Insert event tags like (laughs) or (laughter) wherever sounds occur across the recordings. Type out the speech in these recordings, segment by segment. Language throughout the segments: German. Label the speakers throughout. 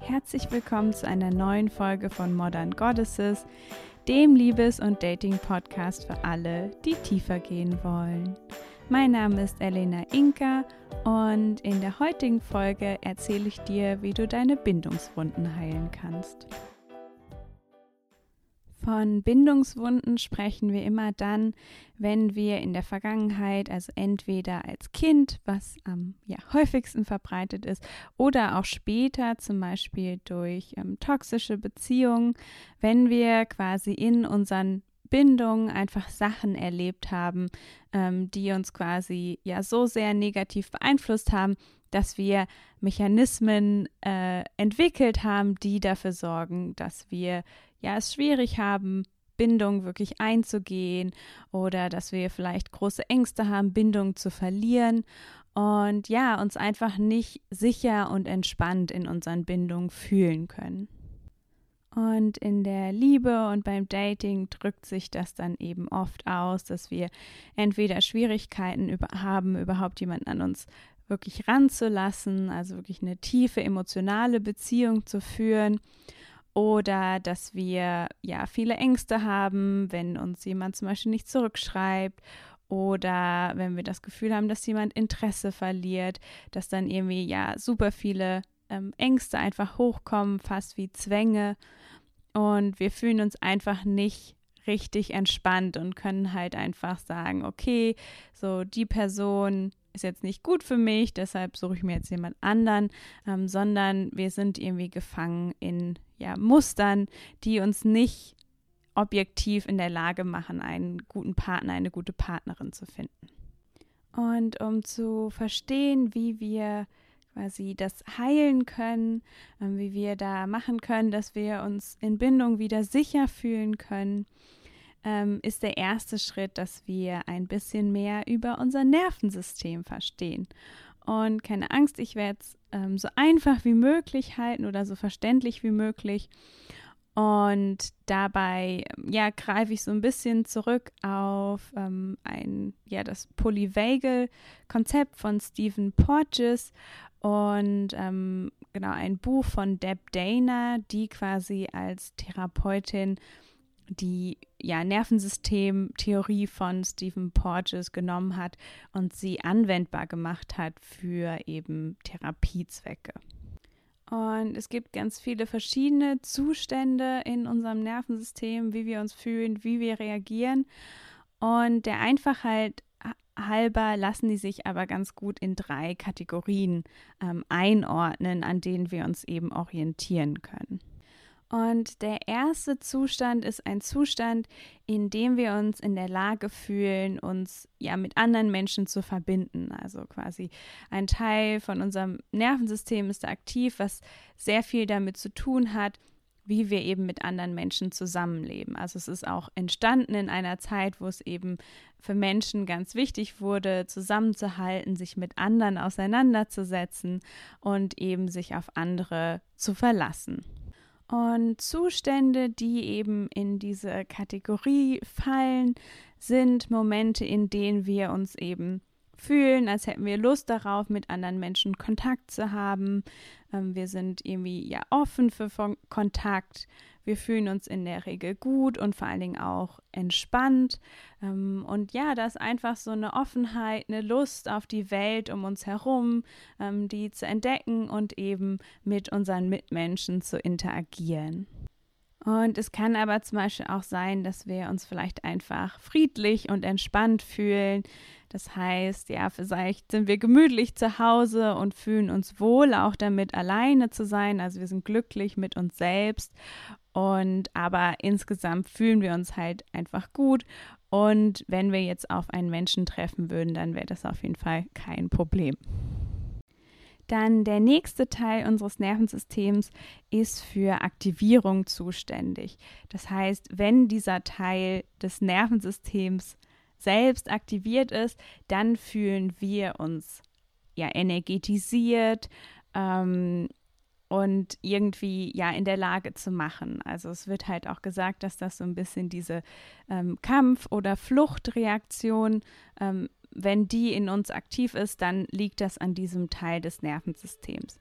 Speaker 1: Herzlich willkommen zu einer neuen Folge von Modern Goddesses, dem Liebes- und Dating-Podcast für alle, die tiefer gehen wollen. Mein Name ist Elena Inka und in der heutigen Folge erzähle ich dir, wie du deine Bindungswunden heilen kannst. Von Bindungswunden sprechen wir immer dann, wenn wir in der Vergangenheit, also entweder als Kind, was am ja, häufigsten verbreitet ist, oder auch später, zum Beispiel durch ähm, toxische Beziehungen, wenn wir quasi in unseren Bindungen einfach Sachen erlebt haben, ähm, die uns quasi ja so sehr negativ beeinflusst haben, dass wir Mechanismen äh, entwickelt haben, die dafür sorgen, dass wir ja es schwierig haben, Bindung wirklich einzugehen oder dass wir vielleicht große Ängste haben, Bindung zu verlieren und ja, uns einfach nicht sicher und entspannt in unseren Bindungen fühlen können. Und in der Liebe und beim Dating drückt sich das dann eben oft aus, dass wir entweder Schwierigkeiten über haben, überhaupt jemanden an uns wirklich ranzulassen, also wirklich eine tiefe emotionale Beziehung zu führen oder dass wir ja viele Ängste haben, wenn uns jemand zum Beispiel nicht zurückschreibt. Oder wenn wir das Gefühl haben, dass jemand Interesse verliert, dass dann irgendwie ja super viele ähm, Ängste einfach hochkommen, fast wie Zwänge. Und wir fühlen uns einfach nicht richtig entspannt und können halt einfach sagen, okay, so die Person ist jetzt nicht gut für mich, deshalb suche ich mir jetzt jemand anderen, ähm, sondern wir sind irgendwie gefangen in ja, Mustern, die uns nicht objektiv in der Lage machen, einen guten Partner, eine gute Partnerin zu finden. Und um zu verstehen, wie wir quasi das heilen können, ähm, wie wir da machen können, dass wir uns in Bindung wieder sicher fühlen können, ähm, ist der erste Schritt, dass wir ein bisschen mehr über unser Nervensystem verstehen. Und keine Angst, ich werde es ähm, so einfach wie möglich halten oder so verständlich wie möglich. Und dabei, ja, greife ich so ein bisschen zurück auf ähm, ein, ja, das Polyvagal-Konzept von Stephen Porges und ähm, genau ein Buch von Deb Dana, die quasi als Therapeutin die ja, Nervensystemtheorie von Stephen Porges genommen hat und sie anwendbar gemacht hat für eben Therapiezwecke. Und es gibt ganz viele verschiedene Zustände in unserem Nervensystem, wie wir uns fühlen, wie wir reagieren. Und der Einfachheit halber lassen die sich aber ganz gut in drei Kategorien ähm, einordnen, an denen wir uns eben orientieren können. Und der erste Zustand ist ein Zustand, in dem wir uns in der Lage fühlen, uns ja mit anderen Menschen zu verbinden. Also quasi ein Teil von unserem Nervensystem ist aktiv, was sehr viel damit zu tun hat, wie wir eben mit anderen Menschen zusammenleben. Also es ist auch entstanden in einer Zeit, wo es eben für Menschen ganz wichtig wurde, zusammenzuhalten, sich mit anderen auseinanderzusetzen und eben sich auf andere zu verlassen. Und Zustände, die eben in diese Kategorie fallen, sind Momente, in denen wir uns eben fühlen, als hätten wir Lust darauf, mit anderen Menschen Kontakt zu haben. Ähm, wir sind irgendwie ja offen für Kontakt. Wir fühlen uns in der Regel gut und vor allen Dingen auch entspannt. Ähm, und ja, da ist einfach so eine Offenheit, eine Lust auf die Welt um uns herum, ähm, die zu entdecken und eben mit unseren Mitmenschen zu interagieren. Und es kann aber zum Beispiel auch sein, dass wir uns vielleicht einfach friedlich und entspannt fühlen. Das heißt, ja, vielleicht sind wir gemütlich zu Hause und fühlen uns wohl, auch damit alleine zu sein. Also wir sind glücklich mit uns selbst. Und aber insgesamt fühlen wir uns halt einfach gut. Und wenn wir jetzt auf einen Menschen treffen würden, dann wäre das auf jeden Fall kein Problem. Dann der nächste Teil unseres Nervensystems ist für Aktivierung zuständig. Das heißt, wenn dieser Teil des Nervensystems selbst aktiviert ist, dann fühlen wir uns ja energetisiert ähm, und irgendwie ja in der Lage zu machen. Also es wird halt auch gesagt, dass das so ein bisschen diese ähm, Kampf- oder Fluchtreaktion, ähm, wenn die in uns aktiv ist, dann liegt das an diesem Teil des Nervensystems.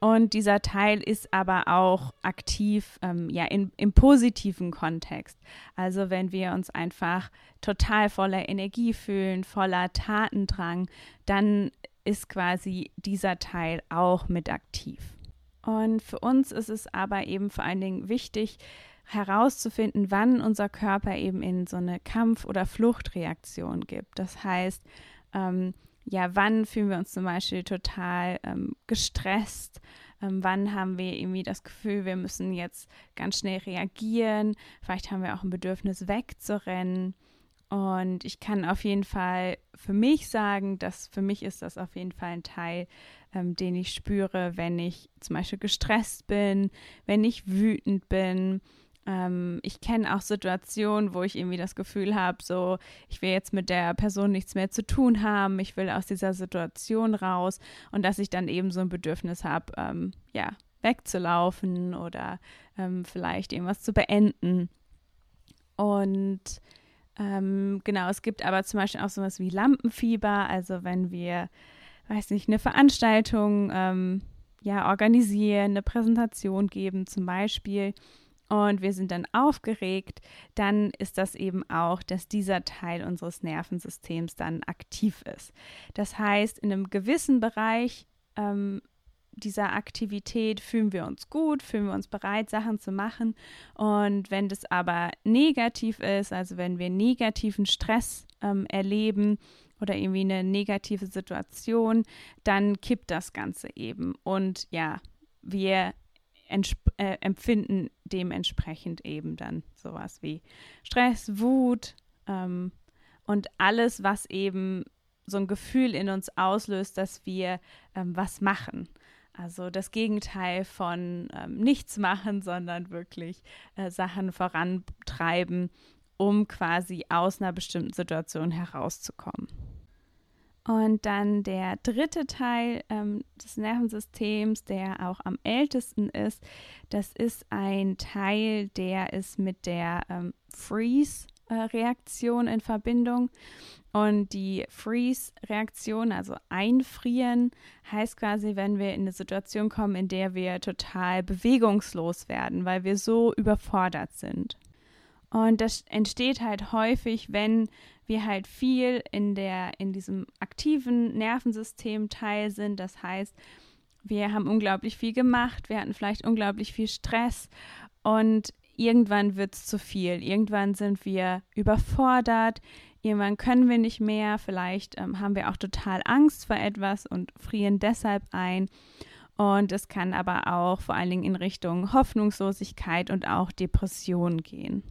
Speaker 1: Und dieser Teil ist aber auch aktiv ähm, ja, in, im positiven Kontext. Also wenn wir uns einfach total voller Energie fühlen, voller Tatendrang, dann ist quasi dieser Teil auch mit aktiv. Und für uns ist es aber eben vor allen Dingen wichtig, herauszufinden, wann unser Körper eben in so eine Kampf- oder Fluchtreaktion gibt. Das heißt, ähm, ja, wann fühlen wir uns zum Beispiel total ähm, gestresst? Ähm, wann haben wir irgendwie das Gefühl, wir müssen jetzt ganz schnell reagieren? Vielleicht haben wir auch ein Bedürfnis wegzurennen. Und ich kann auf jeden Fall für mich sagen, dass für mich ist das auf jeden Fall ein Teil, ähm, den ich spüre, wenn ich zum Beispiel gestresst bin, wenn ich wütend bin, ähm, ich kenne auch Situationen, wo ich irgendwie das Gefühl habe, so, ich will jetzt mit der Person nichts mehr zu tun haben, ich will aus dieser Situation raus und dass ich dann eben so ein Bedürfnis habe, ähm, ja, wegzulaufen oder ähm, vielleicht irgendwas zu beenden. Und ähm, genau, es gibt aber zum Beispiel auch sowas wie Lampenfieber, also wenn wir, weiß nicht, eine Veranstaltung ähm, ja, organisieren, eine Präsentation geben zum Beispiel und wir sind dann aufgeregt, dann ist das eben auch, dass dieser Teil unseres Nervensystems dann aktiv ist. Das heißt, in einem gewissen Bereich ähm, dieser Aktivität fühlen wir uns gut, fühlen wir uns bereit, Sachen zu machen. Und wenn das aber negativ ist, also wenn wir negativen Stress ähm, erleben, oder irgendwie eine negative Situation, dann kippt das Ganze eben. Und ja, wir äh, empfinden dementsprechend eben dann sowas wie Stress, Wut ähm, und alles, was eben so ein Gefühl in uns auslöst, dass wir ähm, was machen. Also das Gegenteil von ähm, nichts machen, sondern wirklich äh, Sachen vorantreiben, um quasi aus einer bestimmten Situation herauszukommen. Und dann der dritte Teil ähm, des Nervensystems, der auch am ältesten ist, das ist ein Teil, der ist mit der ähm, Freeze-Reaktion in Verbindung. Und die Freeze-Reaktion, also einfrieren, heißt quasi, wenn wir in eine Situation kommen, in der wir total bewegungslos werden, weil wir so überfordert sind. Und das entsteht halt häufig, wenn wir halt viel in der, in diesem aktiven Nervensystem teil sind. Das heißt, wir haben unglaublich viel gemacht, wir hatten vielleicht unglaublich viel Stress und irgendwann wird es zu viel. Irgendwann sind wir überfordert, irgendwann können wir nicht mehr, vielleicht ähm, haben wir auch total Angst vor etwas und frieren deshalb ein. Und es kann aber auch vor allen Dingen in Richtung Hoffnungslosigkeit und auch Depression gehen.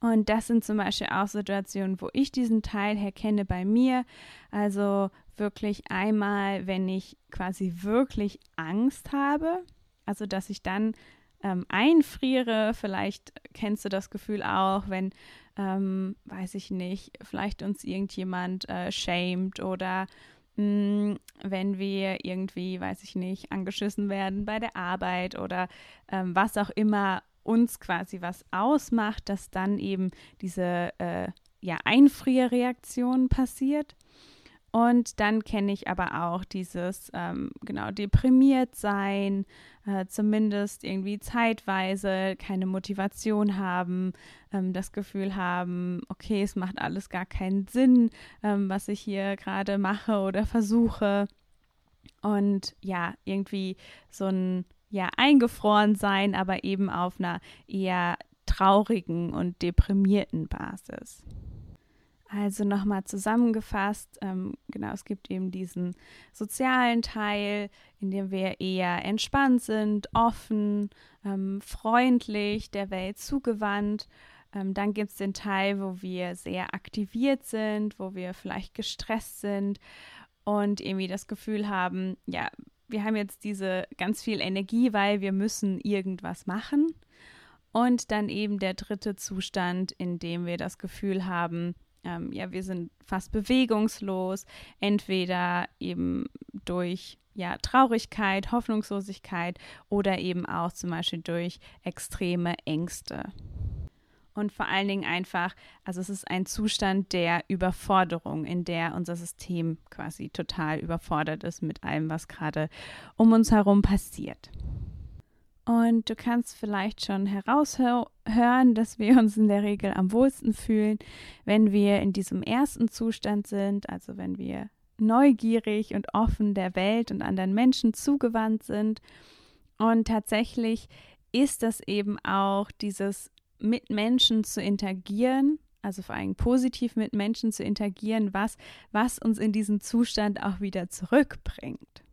Speaker 1: Und das sind zum Beispiel auch Situationen, wo ich diesen Teil erkenne bei mir. Also wirklich einmal, wenn ich quasi wirklich Angst habe, also dass ich dann ähm, einfriere. Vielleicht kennst du das Gefühl auch, wenn, ähm, weiß ich nicht, vielleicht uns irgendjemand äh, shamed oder mh, hm, wenn wir irgendwie, weiß ich nicht, angeschissen werden bei der Arbeit oder ähm, was auch immer uns quasi was ausmacht, dass dann eben diese äh, ja, Einfrierreaktion passiert. Und dann kenne ich aber auch dieses, ähm, genau, deprimiert sein, äh, zumindest irgendwie zeitweise keine Motivation haben, ähm, das Gefühl haben, okay, es macht alles gar keinen Sinn, ähm, was ich hier gerade mache oder versuche. Und ja, irgendwie so ein ja eingefroren sein, aber eben auf einer eher traurigen und deprimierten Basis. Also nochmal zusammengefasst, ähm, genau, es gibt eben diesen sozialen Teil, in dem wir eher entspannt sind, offen, ähm, freundlich, der Welt zugewandt. Ähm, dann gibt es den Teil, wo wir sehr aktiviert sind, wo wir vielleicht gestresst sind und irgendwie das Gefühl haben, ja, wir haben jetzt diese ganz viel Energie, weil wir müssen irgendwas machen. Und dann eben der dritte Zustand, in dem wir das Gefühl haben, ähm, ja, wir sind fast bewegungslos, entweder eben durch ja, Traurigkeit, Hoffnungslosigkeit oder eben auch zum Beispiel durch extreme Ängste. Und vor allen Dingen einfach, also es ist ein Zustand der Überforderung, in der unser System quasi total überfordert ist mit allem, was gerade um uns herum passiert. Und du kannst vielleicht schon heraushören, dass wir uns in der Regel am wohlsten fühlen, wenn wir in diesem ersten Zustand sind, also wenn wir neugierig und offen der Welt und anderen Menschen zugewandt sind. Und tatsächlich ist das eben auch dieses mit Menschen zu interagieren, also vor allem positiv mit Menschen zu interagieren, was, was uns in diesen Zustand auch wieder zurückbringt.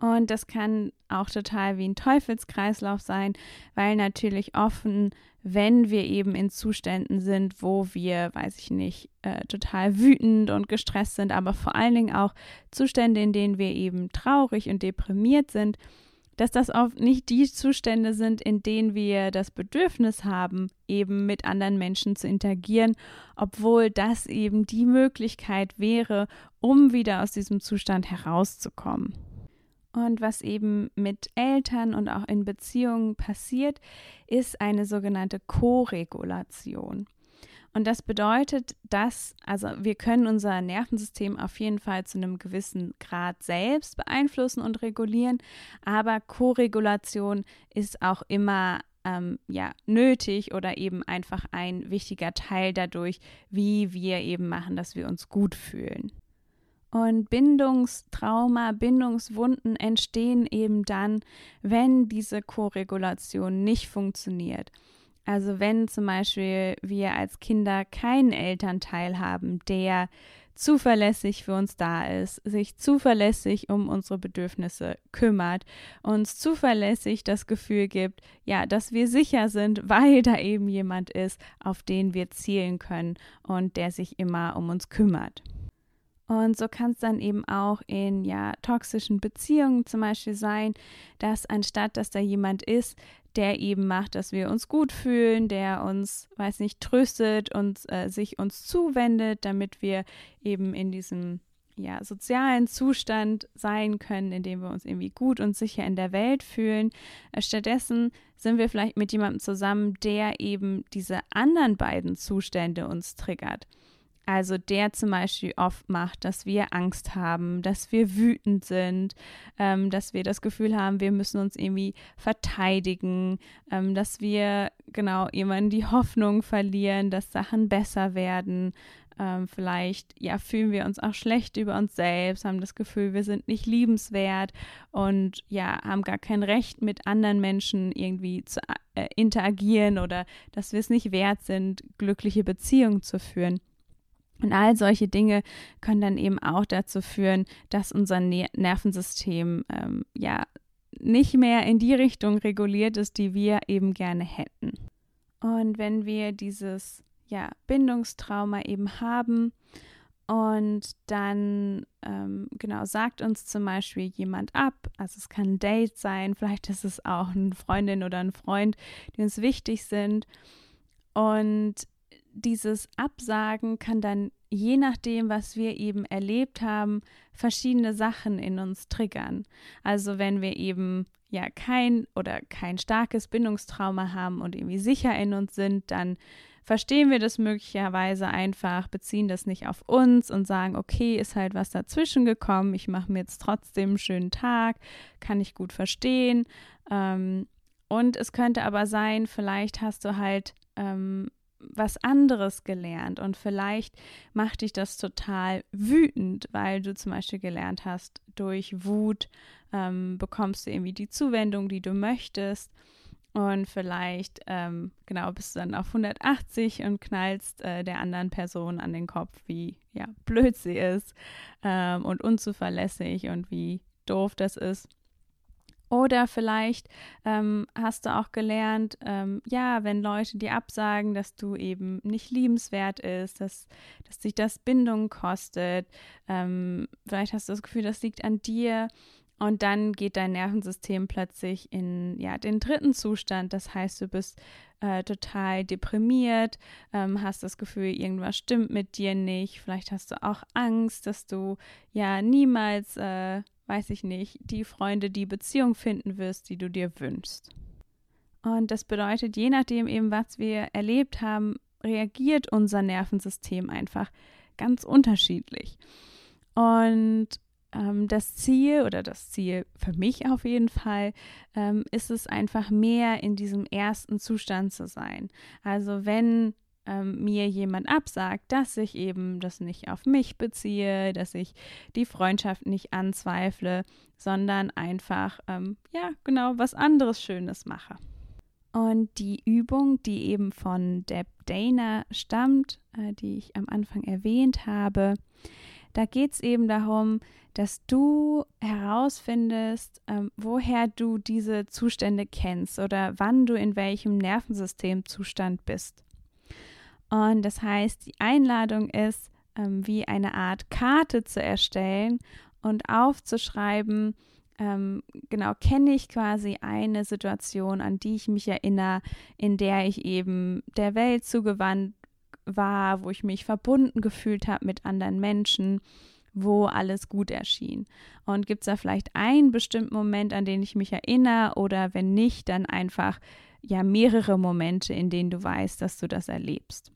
Speaker 1: Und das kann auch total wie ein Teufelskreislauf sein, weil natürlich offen, wenn wir eben in Zuständen sind, wo wir, weiß ich nicht, äh, total wütend und gestresst sind, aber vor allen Dingen auch Zustände, in denen wir eben traurig und deprimiert sind, dass das oft nicht die Zustände sind, in denen wir das Bedürfnis haben, eben mit anderen Menschen zu interagieren, obwohl das eben die Möglichkeit wäre, um wieder aus diesem Zustand herauszukommen. Und was eben mit Eltern und auch in Beziehungen passiert, ist eine sogenannte Koregulation. Und das bedeutet, dass, also wir können unser Nervensystem auf jeden Fall zu einem gewissen Grad selbst beeinflussen und regulieren, aber Koregulation ist auch immer ähm, ja, nötig oder eben einfach ein wichtiger Teil dadurch, wie wir eben machen, dass wir uns gut fühlen. Und Bindungstrauma, Bindungswunden entstehen eben dann, wenn diese Koregulation nicht funktioniert. Also wenn zum Beispiel wir als Kinder keinen Elternteil haben, der zuverlässig für uns da ist, sich zuverlässig um unsere Bedürfnisse kümmert, uns zuverlässig das Gefühl gibt, ja, dass wir sicher sind, (laughs) weil da eben jemand ist, auf den wir zielen können und der sich immer um uns kümmert. Und so kann es dann eben auch in ja toxischen Beziehungen zum Beispiel sein, dass anstatt dass da jemand ist, der eben macht, dass wir uns gut fühlen, der uns, weiß nicht, tröstet und äh, sich uns zuwendet, damit wir eben in diesem ja, sozialen Zustand sein können, in dem wir uns irgendwie gut und sicher in der Welt fühlen. Äh, stattdessen sind wir vielleicht mit jemandem zusammen, der eben diese anderen beiden Zustände uns triggert. Also der zum Beispiel oft macht, dass wir Angst haben, dass wir wütend sind, ähm, dass wir das Gefühl haben, wir müssen uns irgendwie verteidigen, ähm, dass wir genau jemanden die Hoffnung verlieren, dass Sachen besser werden. Ähm, vielleicht ja fühlen wir uns auch schlecht über uns selbst, haben das Gefühl, wir sind nicht liebenswert und ja haben gar kein Recht mit anderen Menschen irgendwie zu äh, interagieren oder dass wir es nicht wert sind, glückliche Beziehungen zu führen. Und all solche Dinge können dann eben auch dazu führen, dass unser Nervensystem ähm, ja nicht mehr in die Richtung reguliert ist, die wir eben gerne hätten. Und wenn wir dieses ja, Bindungstrauma eben haben und dann ähm, genau sagt uns zum Beispiel jemand ab, also es kann ein Date sein, vielleicht ist es auch eine Freundin oder ein Freund, die uns wichtig sind und dieses Absagen kann dann je nachdem, was wir eben erlebt haben, verschiedene Sachen in uns triggern. Also wenn wir eben ja kein oder kein starkes Bindungstrauma haben und irgendwie sicher in uns sind, dann verstehen wir das möglicherweise einfach, beziehen das nicht auf uns und sagen, okay, ist halt was dazwischen gekommen, ich mache mir jetzt trotzdem einen schönen Tag, kann ich gut verstehen. Ähm, und es könnte aber sein, vielleicht hast du halt ähm, was anderes gelernt und vielleicht macht dich das total wütend, weil du zum Beispiel gelernt hast, durch Wut ähm, bekommst du irgendwie die Zuwendung, die du möchtest und vielleicht ähm, genau bist du dann auf 180 und knallst äh, der anderen Person an den Kopf, wie ja blöd sie ist ähm, und unzuverlässig und wie doof das ist. Oder vielleicht ähm, hast du auch gelernt, ähm, ja, wenn Leute dir absagen, dass du eben nicht liebenswert ist, dass, dass dich das Bindung kostet. Ähm, vielleicht hast du das Gefühl, das liegt an dir. Und dann geht dein Nervensystem plötzlich in ja, den dritten Zustand. Das heißt, du bist äh, total deprimiert, ähm, hast das Gefühl, irgendwas stimmt mit dir nicht. Vielleicht hast du auch Angst, dass du ja niemals äh, weiß ich nicht, die Freunde, die Beziehung finden wirst, die du dir wünschst. Und das bedeutet, je nachdem eben, was wir erlebt haben, reagiert unser Nervensystem einfach ganz unterschiedlich. Und ähm, das Ziel oder das Ziel für mich auf jeden Fall ähm, ist es einfach mehr in diesem ersten Zustand zu sein. Also wenn ähm, mir jemand absagt, dass ich eben das nicht auf mich beziehe, dass ich die Freundschaft nicht anzweifle, sondern einfach, ähm, ja, genau was anderes Schönes mache. Und die Übung, die eben von Deb Dana stammt, äh, die ich am Anfang erwähnt habe, da geht es eben darum, dass du herausfindest, ähm, woher du diese Zustände kennst oder wann du in welchem Nervensystemzustand bist. Und das heißt, die Einladung ist, ähm, wie eine Art Karte zu erstellen und aufzuschreiben, ähm, genau, kenne ich quasi eine Situation, an die ich mich erinnere, in der ich eben der Welt zugewandt war, wo ich mich verbunden gefühlt habe mit anderen Menschen, wo alles gut erschien. Und gibt es da vielleicht einen bestimmten Moment, an den ich mich erinnere oder wenn nicht, dann einfach ja mehrere Momente, in denen du weißt, dass du das erlebst.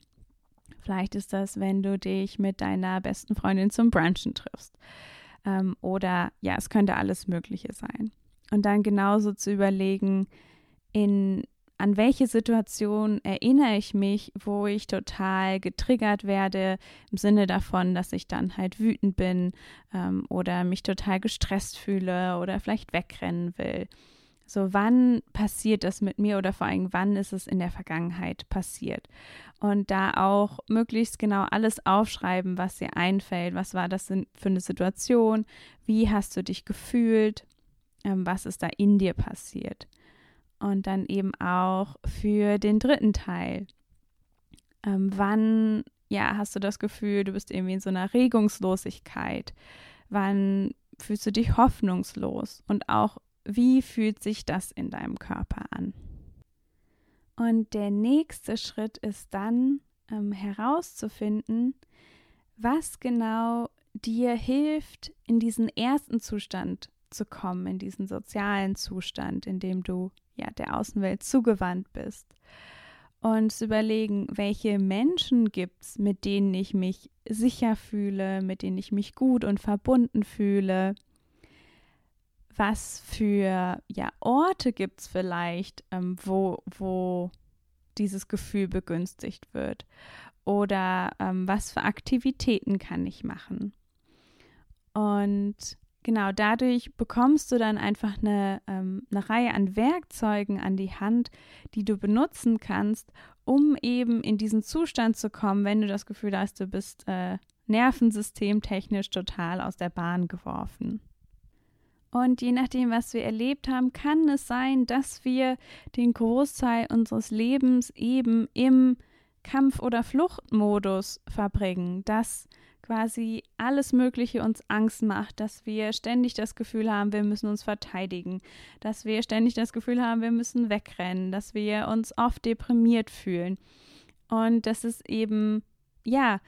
Speaker 1: Vielleicht ist das, wenn du dich mit deiner besten Freundin zum Brunchen triffst. Ähm, oder ja, es könnte alles Mögliche sein. Und dann genauso zu überlegen, in, an welche Situation erinnere ich mich, wo ich total getriggert werde, im Sinne davon, dass ich dann halt wütend bin ähm, oder mich total gestresst fühle oder vielleicht wegrennen will. So, wann passiert das mit mir oder vor allem, wann ist es in der Vergangenheit passiert? Und da auch möglichst genau alles aufschreiben, was dir einfällt. Was war das für eine Situation? Wie hast du dich gefühlt? Ähm, was ist da in dir passiert? Und dann eben auch für den dritten Teil. Ähm, wann, ja, hast du das Gefühl, du bist irgendwie in so einer Regungslosigkeit? Wann fühlst du dich hoffnungslos? Und auch wie fühlt sich das in deinem Körper an? Und der nächste Schritt ist dann ähm, herauszufinden, was genau dir hilft, in diesen ersten Zustand zu kommen, in diesen sozialen Zustand, in dem du ja der Außenwelt zugewandt bist. Und zu überlegen, welche Menschen gibt es, mit denen ich mich sicher fühle, mit denen ich mich gut und verbunden fühle was für ja, Orte gibt es vielleicht, ähm, wo, wo dieses Gefühl begünstigt wird? Oder ähm, was für Aktivitäten kann ich machen? Und genau dadurch bekommst du dann einfach eine, ähm, eine Reihe an Werkzeugen an die Hand, die du benutzen kannst, um eben in diesen Zustand zu kommen, wenn du das Gefühl hast, du bist äh, nervensystemtechnisch total aus der Bahn geworfen. Und je nachdem, was wir erlebt haben, kann es sein, dass wir den Großteil unseres Lebens eben im Kampf- oder Fluchtmodus verbringen, dass quasi alles Mögliche uns Angst macht, dass wir ständig das Gefühl haben, wir müssen uns verteidigen, dass wir ständig das Gefühl haben, wir müssen wegrennen, dass wir uns oft deprimiert fühlen. Und das ist eben, ja,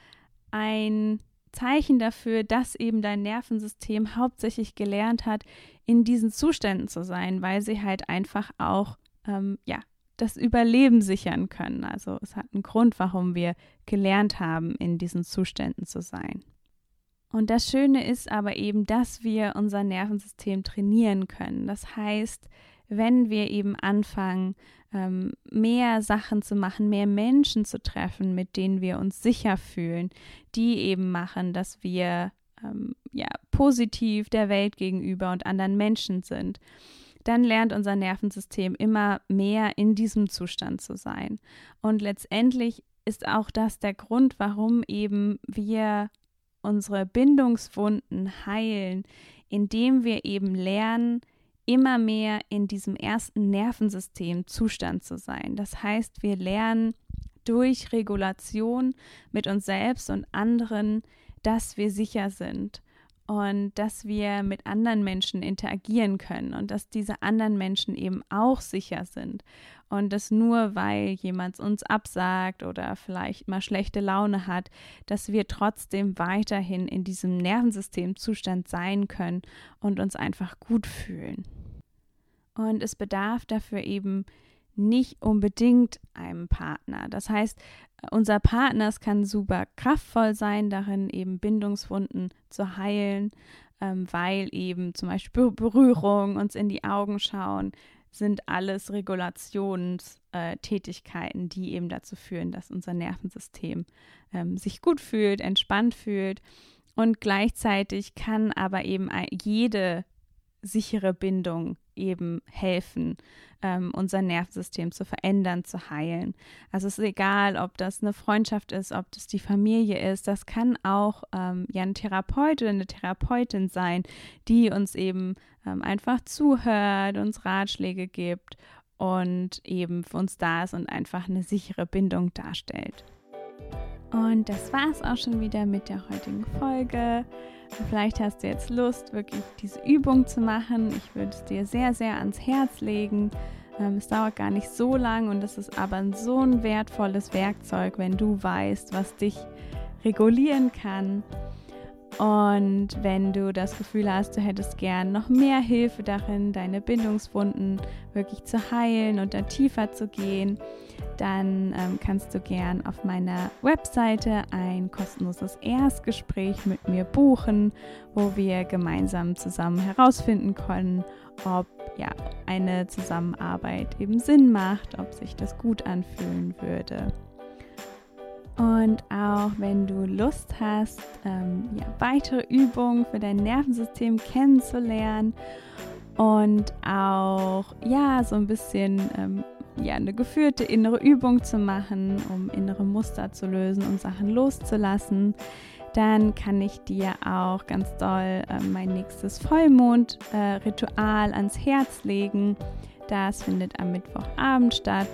Speaker 1: ein Zeichen dafür, dass eben dein Nervensystem hauptsächlich gelernt hat, in diesen Zuständen zu sein, weil sie halt einfach auch, ähm, ja, das Überleben sichern können. Also es hat einen Grund, warum wir gelernt haben, in diesen Zuständen zu sein. Und das Schöne ist aber eben, dass wir unser Nervensystem trainieren können. Das heißt, wenn wir eben anfangen, ähm, mehr Sachen zu machen, mehr Menschen zu treffen, mit denen wir uns sicher fühlen, die eben machen, dass wir ähm, ja, positiv der Welt gegenüber und anderen Menschen sind, dann lernt unser Nervensystem immer mehr in diesem Zustand zu sein. Und letztendlich ist auch das der Grund, warum eben wir unsere Bindungswunden heilen, indem wir eben lernen, immer mehr in diesem ersten Nervensystem-Zustand zu sein. Das heißt, wir lernen durch Regulation mit uns selbst und anderen, dass wir sicher sind und dass wir mit anderen Menschen interagieren können und dass diese anderen Menschen eben auch sicher sind Und das nur, weil jemand uns absagt oder vielleicht mal schlechte Laune hat, dass wir trotzdem weiterhin in diesem Nervensystemzustand sein können und uns einfach gut fühlen. Und es bedarf dafür eben nicht unbedingt einem Partner. Das heißt, unser Partner kann super kraftvoll sein, darin eben Bindungswunden zu heilen, ähm, weil eben zum Beispiel Berührung, uns in die Augen schauen, sind alles Regulationstätigkeiten, äh, die eben dazu führen, dass unser Nervensystem ähm, sich gut fühlt, entspannt fühlt. Und gleichzeitig kann aber eben jede sichere Bindung eben helfen, ähm, unser Nervensystem zu verändern, zu heilen. Also es ist egal, ob das eine Freundschaft ist, ob das die Familie ist, das kann auch ähm, ja ein Therapeut oder eine Therapeutin sein, die uns eben ähm, einfach zuhört, uns Ratschläge gibt und eben für uns da ist und einfach eine sichere Bindung darstellt. Und das war es auch schon wieder mit der heutigen Folge. Vielleicht hast du jetzt Lust, wirklich diese Übung zu machen. Ich würde es dir sehr, sehr ans Herz legen. Ähm, es dauert gar nicht so lang und es ist aber so ein wertvolles Werkzeug, wenn du weißt, was dich regulieren kann. Und wenn du das Gefühl hast, du hättest gern noch mehr Hilfe darin, deine Bindungswunden wirklich zu heilen und da tiefer zu gehen, dann ähm, kannst du gern auf meiner Webseite ein kostenloses Erstgespräch mit mir buchen, wo wir gemeinsam zusammen herausfinden können, ob ja eine Zusammenarbeit eben Sinn macht, ob sich das gut anfühlen würde. Und auch wenn du Lust hast, ähm, ja, weitere Übungen für dein Nervensystem kennenzulernen und auch ja so ein bisschen ähm, ja, eine geführte innere Übung zu machen, um innere Muster zu lösen und Sachen loszulassen, dann kann ich dir auch ganz doll äh, mein nächstes Vollmond-Ritual äh, ans Herz legen. Das findet am Mittwochabend statt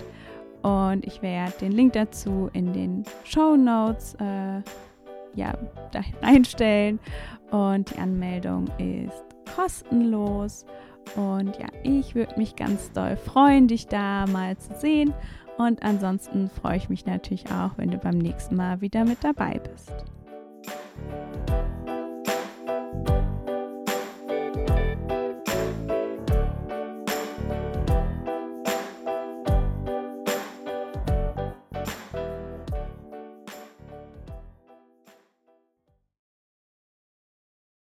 Speaker 1: und ich werde den Link dazu in den Show Notes äh, ja, da reinstellen. (laughs) Und die Anmeldung ist kostenlos. Und ja, ich würde mich ganz doll freuen, dich da mal zu sehen. Und ansonsten freue ich mich natürlich auch, wenn du beim nächsten Mal wieder mit dabei bist.